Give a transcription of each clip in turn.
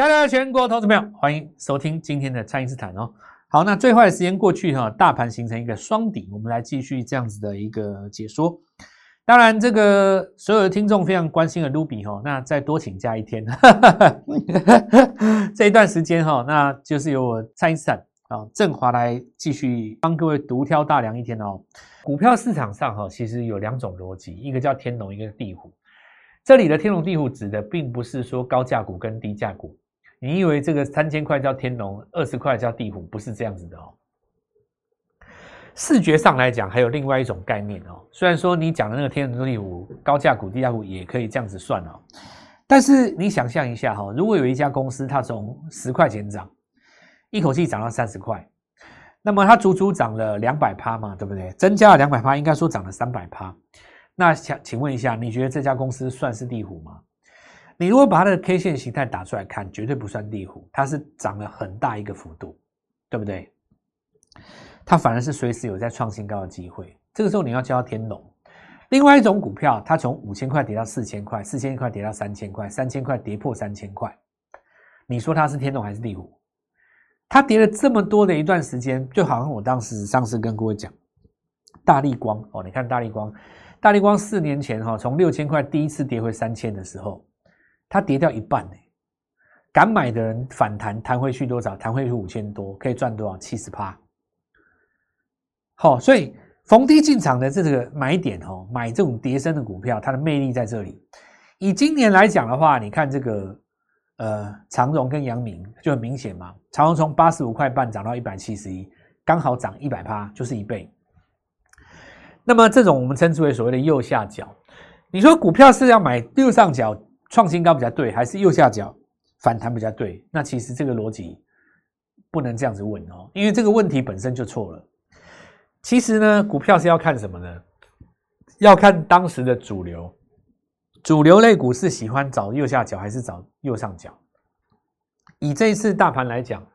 亲爱的全国投资朋友，欢迎收听今天的蔡因斯坦哦。好，那最坏的时间过去哈，大盘形成一个双底，我们来继续这样子的一个解说。当然，这个所有的听众非常关心的 Ruby 哈，那再多请假一天，这一段时间哈，那就是由我蔡因斯坦啊振华来继续帮各位独挑大梁一天哦。股票市场上哈，其实有两种逻辑，一个叫天龙，一个地虎。这里的天龙地虎指的并不是说高价股跟低价股。你以为这个三千块叫天龙，二十块叫地虎，不是这样子的哦。视觉上来讲，还有另外一种概念哦。虽然说你讲的那个天龙地虎，高价股、低价股也可以这样子算哦，但是你想象一下哈，如果有一家公司它从十块钱涨，一口气涨到三十块，那么它足足涨了两百趴嘛，对不对？增加了两百趴，应该说涨了三百趴。那想请问一下，你觉得这家公司算是地虎吗？你如果把它的 K 线形态打出来看，绝对不算地虎，它是涨了很大一个幅度，对不对？它反而是随时有在创新高的机会。这个时候你要叫天龙。另外一种股票，它从五千块跌到四千块，四千块跌到三千块，三千块跌破三千块，你说它是天龙还是地虎？它跌了这么多的一段时间，就好像我当时上次跟各位讲，大力光哦，你看大力光，大力光四年前哈，从六千块第一次跌回三千的时候。它跌掉一半呢，敢买的人反弹弹回去多少？弹回去五千多，可以赚多少？七十趴。好，所以逢低进场的这个买点哦，买这种跌升的股票，它的魅力在这里。以今年来讲的话，你看这个呃长荣跟阳明就很明显嘛，长荣从八十五块半涨到一百七十一，刚好涨一百趴，就是一倍。那么这种我们称之为所谓的右下角，你说股票是要买右上角？创新高比较对，还是右下角反弹比较对？那其实这个逻辑不能这样子问哦，因为这个问题本身就错了。其实呢，股票是要看什么呢？要看当时的主流，主流类股是喜欢找右下角还是找右上角？以这一次大盘来讲，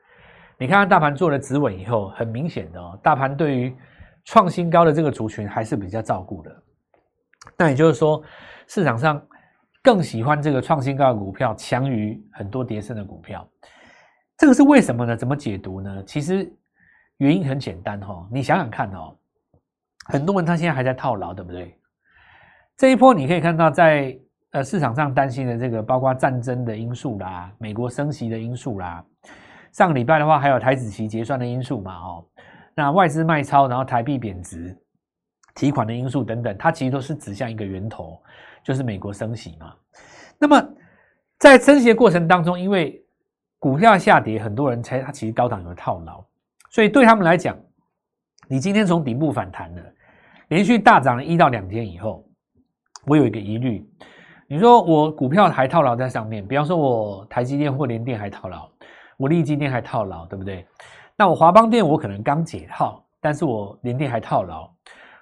你看大盘做了止稳以后，很明显的哦，大盘对于创新高的这个族群还是比较照顾的。那也就是说，市场上。更喜欢这个创新高的股票，强于很多跌升的股票，这个是为什么呢？怎么解读呢？其实原因很简单哈，你想想看哦，很多人他现在还在套牢，对不对？这一波你可以看到，在呃市场上担心的这个，包括战争的因素啦，美国升息的因素啦，上个礼拜的话还有台子期结算的因素嘛，哦，那外资卖超，然后台币贬值，提款的因素等等，它其实都是指向一个源头。就是美国升息嘛，那么在升息的过程当中，因为股票下跌，很多人猜它其实高档有套牢，所以对他们来讲，你今天从底部反弹了，连续大涨了一到两天以后，我有一个疑虑，你说我股票还套牢在上面，比方说我台积电或联电还套牢，我力积电还套牢，对不对？那我华邦电我可能刚解套，但是我联电还套牢。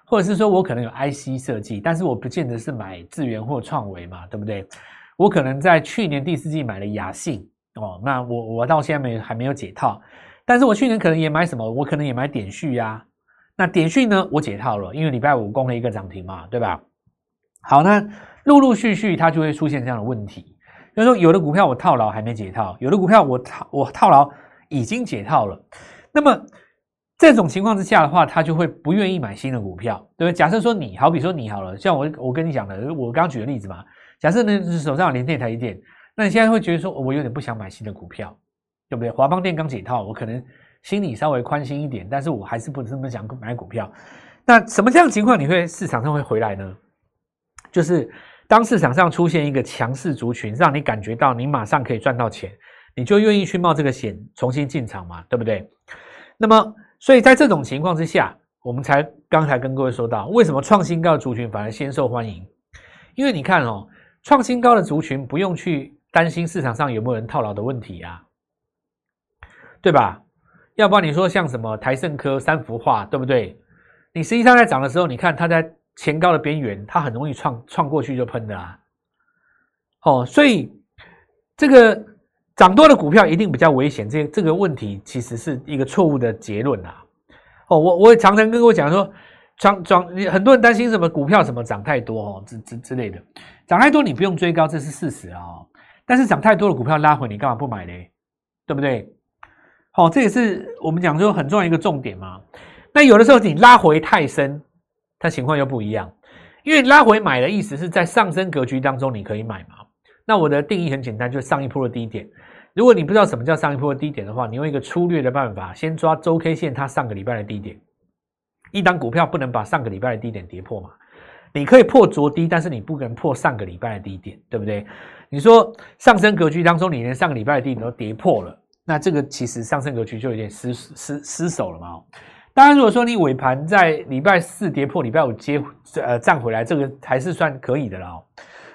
或者是说我可能有 IC 设计，但是我不见得是买智源或创维嘛，对不对？我可能在去年第四季买了雅信哦，那我我到现在没还没有解套，但是我去年可能也买什么，我可能也买点序呀。那点序呢，我解套了，因为礼拜五攻了一个涨停嘛，对吧？好，那陆陆续续它就会出现这样的问题，就是说有的股票我套牢还没解套，有的股票我套我套牢已经解套了，那么。这种情况之下的话，他就会不愿意买新的股票，对不对？假设说你好比说你好了，像我我跟你讲的，我刚刚举的例子嘛。假设呢手上有连电、台积电，那你现在会觉得说，我有点不想买新的股票，对不对？华邦电刚解套，我可能心里稍微宽心一点，但是我还是不这么想买股票。那什么这样情况你会市场上会回来呢？就是当市场上出现一个强势族群，让你感觉到你马上可以赚到钱，你就愿意去冒这个险，重新进场嘛，对不对？那么。所以在这种情况之下，我们才刚才跟各位说到，为什么创新高的族群反而先受欢迎？因为你看哦，创新高的族群不用去担心市场上有没有人套牢的问题呀，对吧？要不然你说像什么台盛科、三幅画，对不对？你实际上在涨的时候，你看它在前高的边缘，它很容易创创过去就喷的啊。哦，所以这个涨多的股票一定比较危险，这这个问题其实是一个错误的结论啊。哦，我我也常常跟我讲说，涨涨，很多人担心什么股票什么涨太多哦，之之之类的，涨太多你不用追高，这是事实啊。但是涨太多的股票拉回，你干嘛不买呢？对不对？好，这也是我们讲说很重要一个重点嘛。那有的时候你拉回太深，它情况又不一样。因为拉回买的意思是在上升格局当中你可以买嘛。那我的定义很简单，就是上一波的低点。如果你不知道什么叫上一波的低点的话，你用一个粗略的办法，先抓周 K 线它上个礼拜的低点。一档股票不能把上个礼拜的低点跌破嘛？你可以破昨低，但是你不能破上个礼拜的低点，对不对？你说上升格局当中，你连上个礼拜的低点都跌破了。那这个其实上升格局就有点失失失手了嘛。当然，如果说你尾盘在礼拜四跌破，礼拜五接呃站回来，这个还是算可以的了。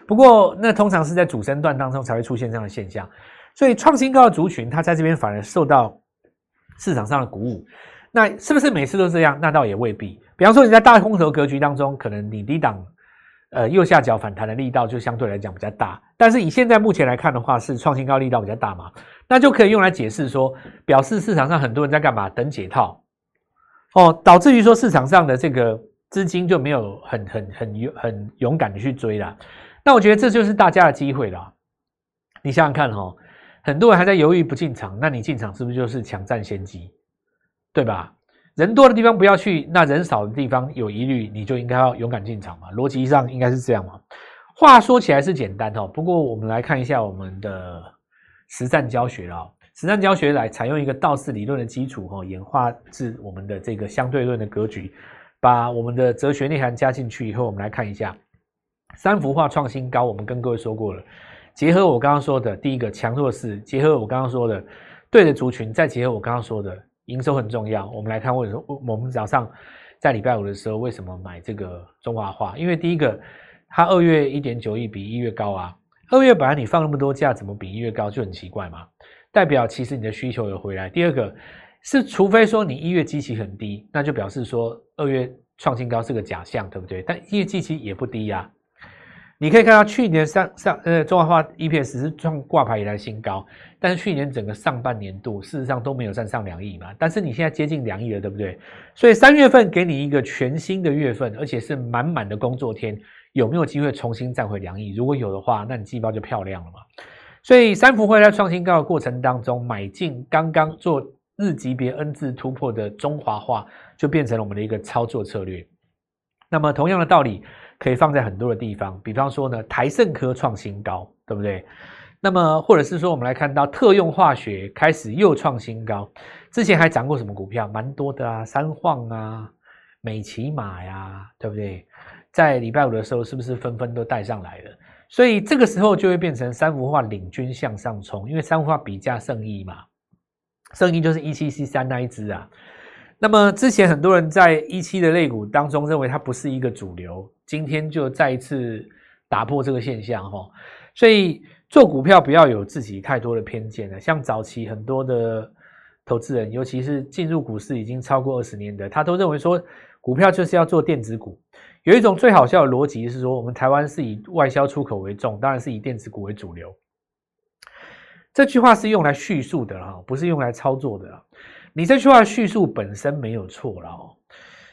不过那通常是在主升段当中才会出现这样的现象。所以创新高的族群，它在这边反而受到市场上的鼓舞。那是不是每次都这样？那倒也未必。比方说你在大空头格局当中，可能你低档呃右下角反弹的力道就相对来讲比较大。但是以现在目前来看的话，是创新高力道比较大嘛？那就可以用来解释说，表示市场上很多人在干嘛？等解套哦，导致于说市场上的这个资金就没有很很很勇很勇敢的去追了。那我觉得这就是大家的机会了。你想想看哈，很多人还在犹豫不进场，那你进场是不是就是抢占先机？对吧？人多的地方不要去，那人少的地方有疑虑，你就应该要勇敢进场嘛。逻辑上应该是这样嘛。话说起来是简单哦，不过我们来看一下我们的。实战教学了，实战教学来采用一个道氏理论的基础哈，演化至我们的这个相对论的格局，把我们的哲学内涵加进去以后，我们来看一下三幅画创新高。我们跟各位说过了，结合我刚刚说的第一个强弱势，结合我刚刚说的对的族群，再结合我刚刚说的营收很重要。我们来看为什么我们早上在礼拜五的时候为什么买这个中华画？因为第一个它二月一点九亿比一月高啊。二月本来你放那么多假，怎么比一月高就很奇怪嘛？代表其实你的需求有回来。第二个是，除非说你一月基期很低，那就表示说二月创新高是个假象，对不对？但一月基期也不低呀。你可以看到去年上上呃中华化 EPS 是创挂牌以来新高，但是去年整个上半年度事实上都没有站上两亿嘛。但是你现在接近两亿了，对不对？所以三月份给你一个全新的月份，而且是满满的工作天。有没有机会重新站回两亿？如果有的话，那你季报就漂亮了嘛。所以三福会在创新高的过程当中买进刚刚做日级别 N 字突破的中华化，就变成了我们的一个操作策略。那么同样的道理可以放在很多的地方，比方说呢，台盛科创新高，对不对？那么或者是说，我们来看到特用化学开始又创新高，之前还涨过什么股票？蛮多的啊，三晃啊，美骑马呀，对不对？在礼拜五的时候，是不是纷纷都带上来了？所以这个时候就会变成三幅画领军向上冲，因为三幅画比价胜意嘛，胜意就是一七 C 三那一只啊。那么之前很多人在一期的类股当中认为它不是一个主流，今天就再一次打破这个现象哈。所以做股票不要有自己太多的偏见了。像早期很多的投资人，尤其是进入股市已经超过二十年的，他都认为说股票就是要做电子股。有一种最好笑的逻辑是说，我们台湾是以外销出口为重，当然是以电子股为主流。这句话是用来叙述的哈，不是用来操作的。你这句话叙述本身没有错了哦。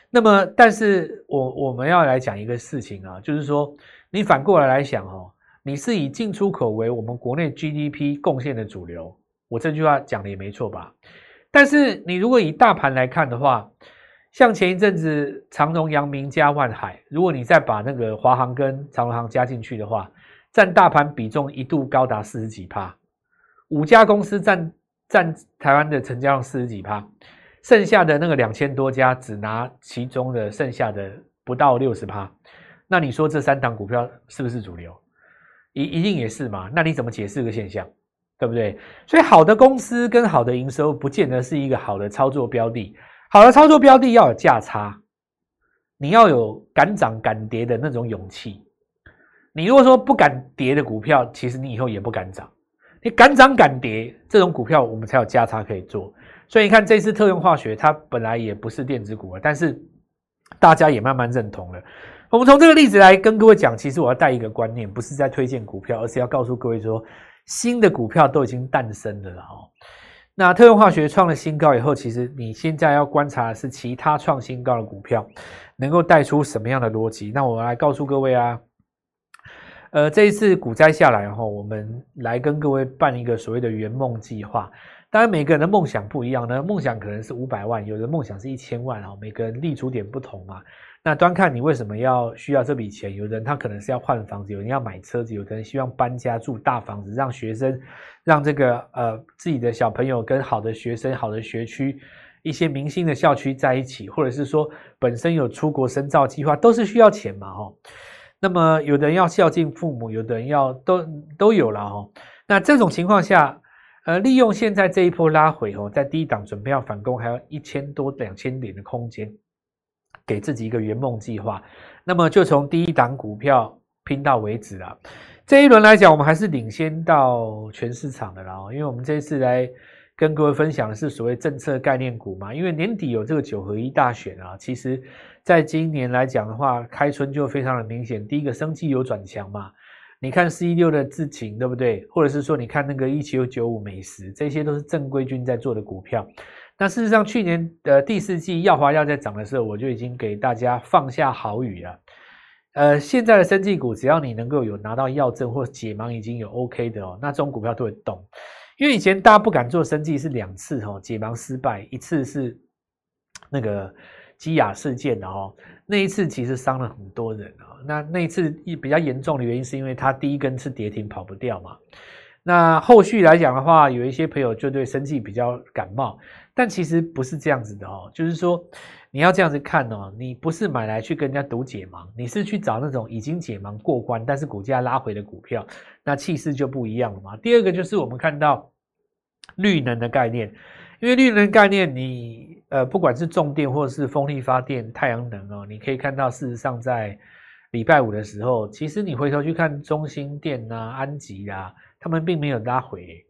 那么，但是我我们要来讲一个事情啊，就是说，你反过来来想哦，你是以进出口为我们国内 GDP 贡献的主流，我这句话讲的也没错吧？但是你如果以大盘来看的话，像前一阵子长荣、阳明加万海，如果你再把那个华航跟长荣航加进去的话，占大盘比重一度高达四十几趴，五家公司占占台湾的成交量四十几趴，剩下的那个两千多家只拿其中的剩下的不到六十趴，那你说这三档股票是不是主流？一一定也是嘛？那你怎么解释这个现象？对不对？所以好的公司跟好的营收，不见得是一个好的操作标的。好的操作标的要有价差，你要有敢涨敢跌的那种勇气。你如果说不敢跌的股票，其实你以后也不敢涨。你敢涨敢跌这种股票，我们才有价差可以做。所以你看这次特用化学，它本来也不是电子股啊，但是大家也慢慢认同了。我们从这个例子来跟各位讲，其实我要带一个观念，不是在推荐股票，而是要告诉各位说，新的股票都已经诞生了哦。那特用化学创了新高以后，其实你现在要观察的是其他创新高的股票能够带出什么样的逻辑。那我来告诉各位啊，呃，这一次股灾下来后，我们来跟各位办一个所谓的圆梦计划。当然，每个人的梦想不一样呢，梦想可能是五百万，有的梦想是一千万啊，每个人立足点不同嘛。那端看你为什么要需要这笔钱？有人他可能是要换房子，有人要买车子，有的人希望搬家住大房子，让学生让这个呃自己的小朋友跟好的学生、好的学区、一些明星的校区在一起，或者是说本身有出国深造计划，都是需要钱嘛，哈。那么有的人要孝敬父母，有的人要都都有了哈。那这种情况下，呃，利用现在这一波拉回哦，在低档准备要反攻，还有一千多两千点的空间。给自己一个圆梦计划，那么就从第一档股票拼到为止了。这一轮来讲，我们还是领先到全市场的啦。因为我们这次来跟各位分享的是所谓政策概念股嘛。因为年底有这个九合一大选啊，其实在今年来讲的话，开春就非常的明显。第一个，生气有转强嘛。你看四一六的智勤，对不对？或者是说，你看那个一七九五美食，这些都是正规军在做的股票。那事实上，去年的第四季药华药在涨的时候，我就已经给大家放下好语了。呃，现在的生技股，只要你能够有拿到药证或解盲已经有 OK 的哦，那这种股票都会动。因为以前大家不敢做生计是两次哦，解盲失败，一次是那个基亚事件的哦，那一次其实伤了很多人啊。那那一次比较严重的原因是因为它第一根是跌停跑不掉嘛。那后续来讲的话，有一些朋友就对生计比较感冒。但其实不是这样子的哦，就是说你要这样子看哦，你不是买来去跟人家赌解盲，你是去找那种已经解盲过关，但是股价拉回的股票，那气势就不一样了嘛。第二个就是我们看到绿能的概念，因为绿能概念，你呃不管是重电或者是风力发电、太阳能哦，你可以看到事实上在礼拜五的时候，其实你回头去看中兴电啊、安吉啊，他们并没有拉回。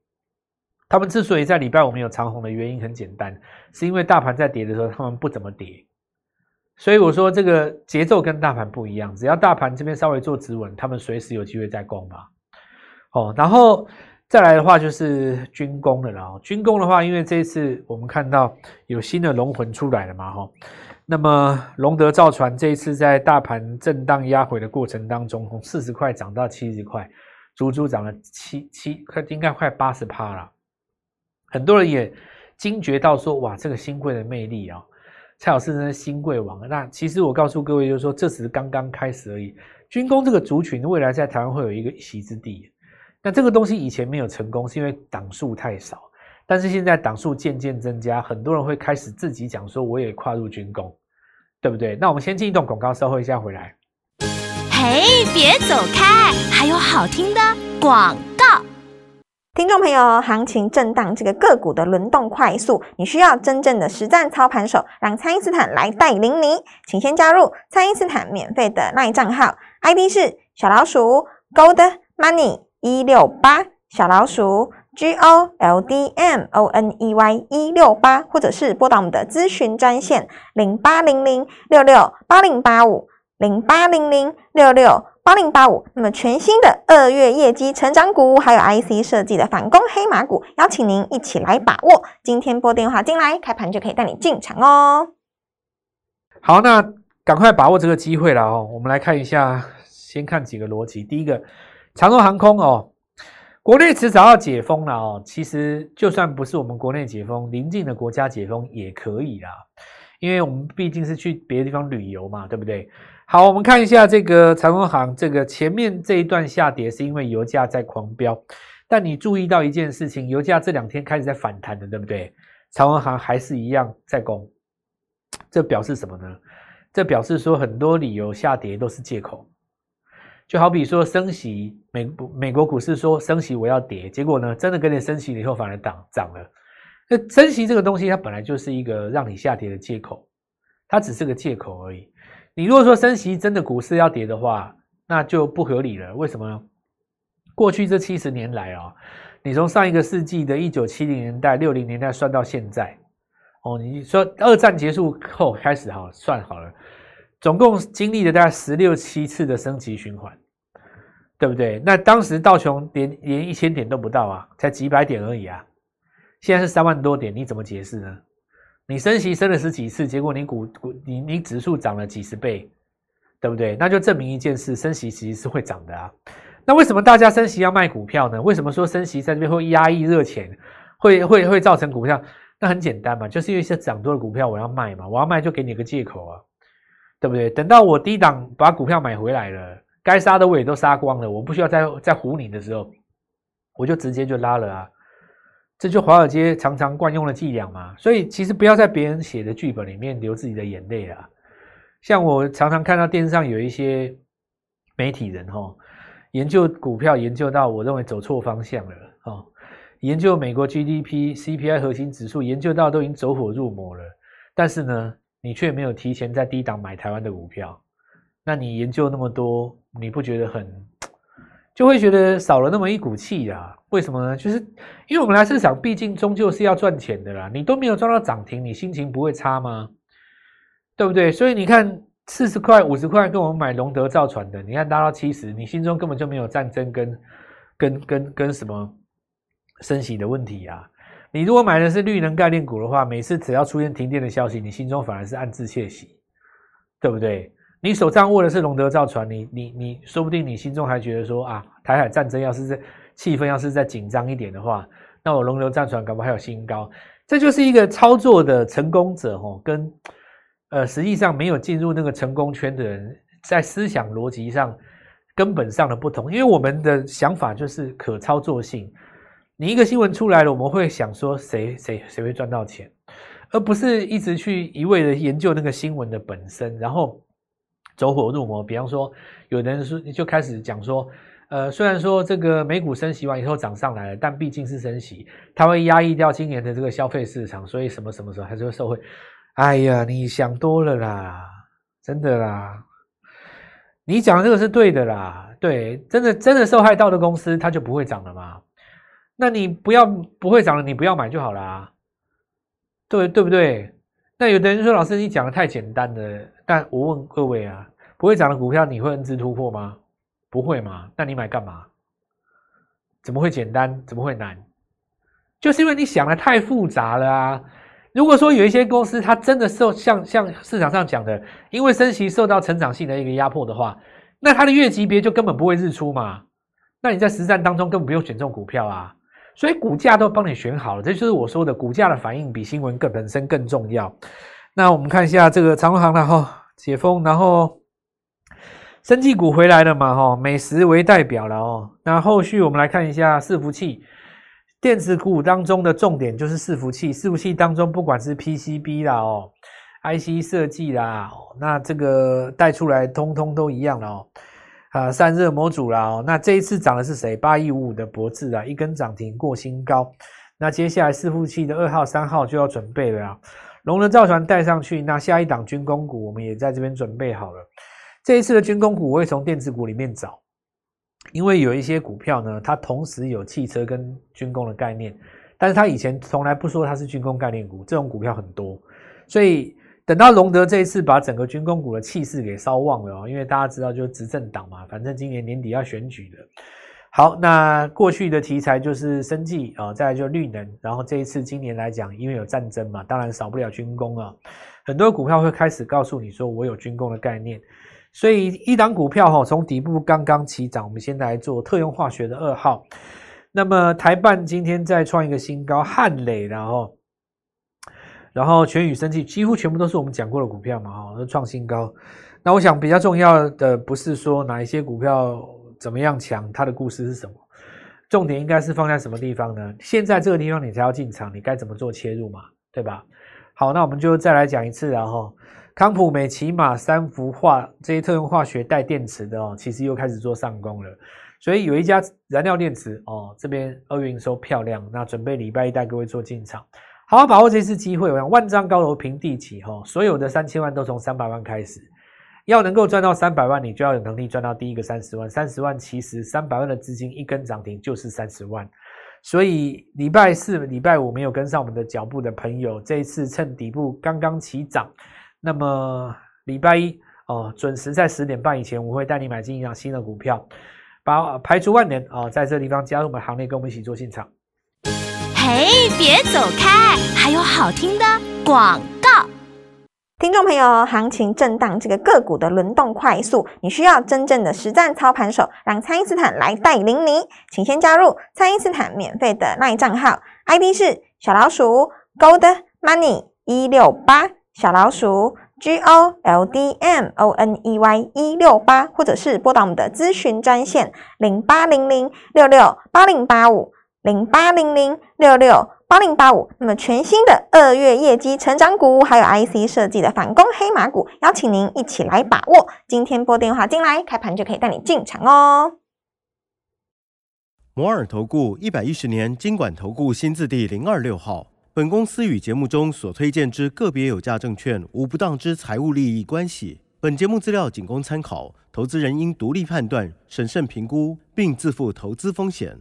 他们之所以在礼拜五没有长红的原因很简单，是因为大盘在跌的时候，他们不怎么跌。所以我说这个节奏跟大盘不一样，只要大盘这边稍微做止稳，他们随时有机会再攻嘛。哦，然后再来的话就是军工的了。军工的话，因为这一次我们看到有新的龙魂出来了嘛，哈。那么龙德造船这一次在大盘震荡压回的过程当中，从四十块涨到七十块，足足涨了七七，快应该快八十趴了。很多人也惊觉到说，哇，这个新贵的魅力啊！蔡老师呢，新贵王。那其实我告诉各位，就是说，这只是刚刚开始而已。军工这个族群，未来在台湾会有一个一席之地。那这个东西以前没有成功，是因为档数太少。但是现在档数渐渐增加，很多人会开始自己讲说，我也跨入军工，对不对？那我们先进一段广告，稍后一下回来。嘿，别走开，还有好听的广告。听众朋友，行情震荡，这个个股的轮动快速，你需要真正的实战操盘手，让蔡因斯坦来带领你。请先加入蔡因斯坦免费的赖账号，ID 是小老鼠 Gold Money 一六八，小老鼠 G O L D M O N E Y 一六八，或者是拨打我们的咨询专线零八零零六六八零八五零八零零六六。八零八五，那么全新的二月业绩成长股，还有 IC 设计的反攻黑马股，邀请您一起来把握。今天拨电话进来，开盘就可以带你进场哦。好，那赶快把握这个机会了哦。我们来看一下，先看几个逻辑。第一个，长荣航空哦，国内迟早要解封了哦。其实就算不是我们国内解封，邻近的国家解封也可以啦，因为我们毕竟是去别的地方旅游嘛，对不对？好，我们看一下这个长荣航，这个前面这一段下跌是因为油价在狂飙，但你注意到一件事情，油价这两天开始在反弹的，对不对？长荣航还是一样在攻，这表示什么呢？这表示说很多理由下跌都是借口，就好比说升息，美美国股市说升息我要跌，结果呢真的跟你升息了以后反而涨涨了。那升息这个东西它本来就是一个让你下跌的借口，它只是个借口而已。你如果说升息真的股市要跌的话，那就不合理了。为什么呢？过去这七十年来啊，你从上一个世纪的一九七零年代、六零年代算到现在，哦，你说二战结束后开始哈，算好了，总共经历了大概十六七次的升级循环，对不对？那当时道琼连连一千点都不到啊，才几百点而已啊，现在是三万多点，你怎么解释呢？你升息升了十几次，结果你股股你你指数涨了几十倍，对不对？那就证明一件事，升息其实是会涨的啊。那为什么大家升息要卖股票呢？为什么说升息在这边会压抑热钱，会会会造成股票？那很简单嘛，就是因为是涨多的股票我要卖嘛，我要卖就给你个借口啊，对不对？等到我低档把股票买回来了，该杀的我也都杀光了，我不需要再再唬你的时候，我就直接就拉了啊。这就华尔街常常惯用的伎俩嘛。所以其实不要在别人写的剧本里面流自己的眼泪啊。像我常常看到电视上有一些媒体人哈，研究股票研究到我认为走错方向了哦。研究美国 GDP、CPI 核心指数，研究到都已经走火入魔了，但是呢，你却没有提前在低档买台湾的股票，那你研究那么多，你不觉得很，就会觉得少了那么一股气啊？为什么呢？就是因为我们来市场，毕竟终究是要赚钱的啦。你都没有赚到涨停，你心情不会差吗？对不对？所以你看，四十块、五十块跟我们买龙德造船的，你看拉到七十，你心中根本就没有战争跟跟跟跟什么？升息的问题啊，你如果买的是绿能概念股的话，每次只要出现停电的消息，你心中反而是暗自窃喜，对不对？你手上握的是龙德造船，你你你说不定你心中还觉得说啊，台海战争要是在气氛要是再紧张一点的话，那我龙德造船搞不好还有新高。这就是一个操作的成功者哦，跟呃实际上没有进入那个成功圈的人，在思想逻辑上根本上的不同，因为我们的想法就是可操作性。你一个新闻出来了，我们会想说谁谁谁会赚到钱，而不是一直去一味的研究那个新闻的本身，然后走火入魔。比方说，有人说就开始讲说，呃，虽然说这个美股升息完以后涨上来了，但毕竟是升息，它会压抑掉今年的这个消费市场，所以什么什么时候还是会受惠。哎呀，你想多了啦，真的啦，你讲这个是对的啦，对，真的真的受害到的公司，它就不会涨了嘛？那你不要不会涨了，你不要买就好了，对对不对？那有的人说老师你讲的太简单了，但我问各位啊，不会涨的股票你会认知突破吗？不会嘛？那你买干嘛？怎么会简单？怎么会难？就是因为你想的太复杂了啊！如果说有一些公司它真的受像像市场上讲的，因为升息受到成长性的一个压迫的话，那它的月级别就根本不会日出嘛？那你在实战当中根本不用选中股票啊！所以股价都帮你选好了，这就是我说的股价的反应比新闻更本身更重要。那我们看一下这个长隆行了哈，解封，然后生技股回来了嘛哈，美食为代表了哦。那后续我们来看一下伺服器电子股当中的重点就是伺服器，伺服器当中不管是 PCB 啦哦，IC 设计啦，那这个带出来通通都一样了哦。啊，散热模组啦，哦，那这一次涨的是谁？八一五五的博智啊，一根涨停过新高。那接下来伺服器的二号、三号就要准备了啊。龙能造船带上去，那下一档军工股我们也在这边准备好了。这一次的军工股我会从电子股里面找，因为有一些股票呢，它同时有汽车跟军工的概念，但是它以前从来不说它是军工概念股，这种股票很多，所以。等到隆德这一次把整个军工股的气势给烧旺了哦，因为大家知道就是执政党嘛，反正今年年底要选举的。好，那过去的题材就是生计啊，再来就绿能，然后这一次今年来讲，因为有战争嘛，当然少不了军工啊。很多股票会开始告诉你说我有军工的概念，所以一档股票哈，从底部刚刚起涨，我们先来做特用化学的二号。那么台办今天再创一个新高，汉磊然后。然后全宇生技，几乎全部都是我们讲过的股票嘛，哈，都创新高。那我想比较重要的不是说哪一些股票怎么样强，它的故事是什么，重点应该是放在什么地方呢？现在这个地方你才要进场，你该怎么做切入嘛，对吧？好，那我们就再来讲一次，然后康普美、奇马、三氟化这些特用化学带电池的哦，其实又开始做上攻了。所以有一家燃料电池哦，这边二月营收漂亮，那准备礼拜一带各位做进场。好好把握这次机会，我想万丈高楼平地起，哈，所有的三千万都从三百万开始，要能够赚到三百万，你就要有能力赚到第一个三十万。三十万其实三百万的资金一根涨停就是三十万，所以礼拜四、礼拜五没有跟上我们的脚步的朋友，这一次趁底部刚刚起涨，那么礼拜一哦，准时在十点半以前，我会带你买进一张新的股票，把排除万难啊，在这地方加入我们行列，跟我们一起做进场。嘿，别走开，还有好听的广告。听众朋友，行情震荡，这个个股的轮动快速，你需要真正的实战操盘手，让蔡因斯坦来带领你。请先加入蔡因斯坦免费的赖账号，ID 是小老鼠 Gold Money 一六八，小老鼠 G O L D M O N E Y 一六八，或者是拨打我们的咨询专线零八零零六六八零八五零八零零六六。八零八五，那么全新的二月业绩成长股，还有 IC 设计的反攻黑马股，邀请您一起来把握。今天拨电话进来，开盘就可以带你进场哦。摩尔投顾一百一十年经管投顾新字第零二六号。本公司与节目中所推荐之个别有价证券无不当之财务利益关系。本节目资料仅供参考，投资人应独立判断、审慎评估，并自负投资风险。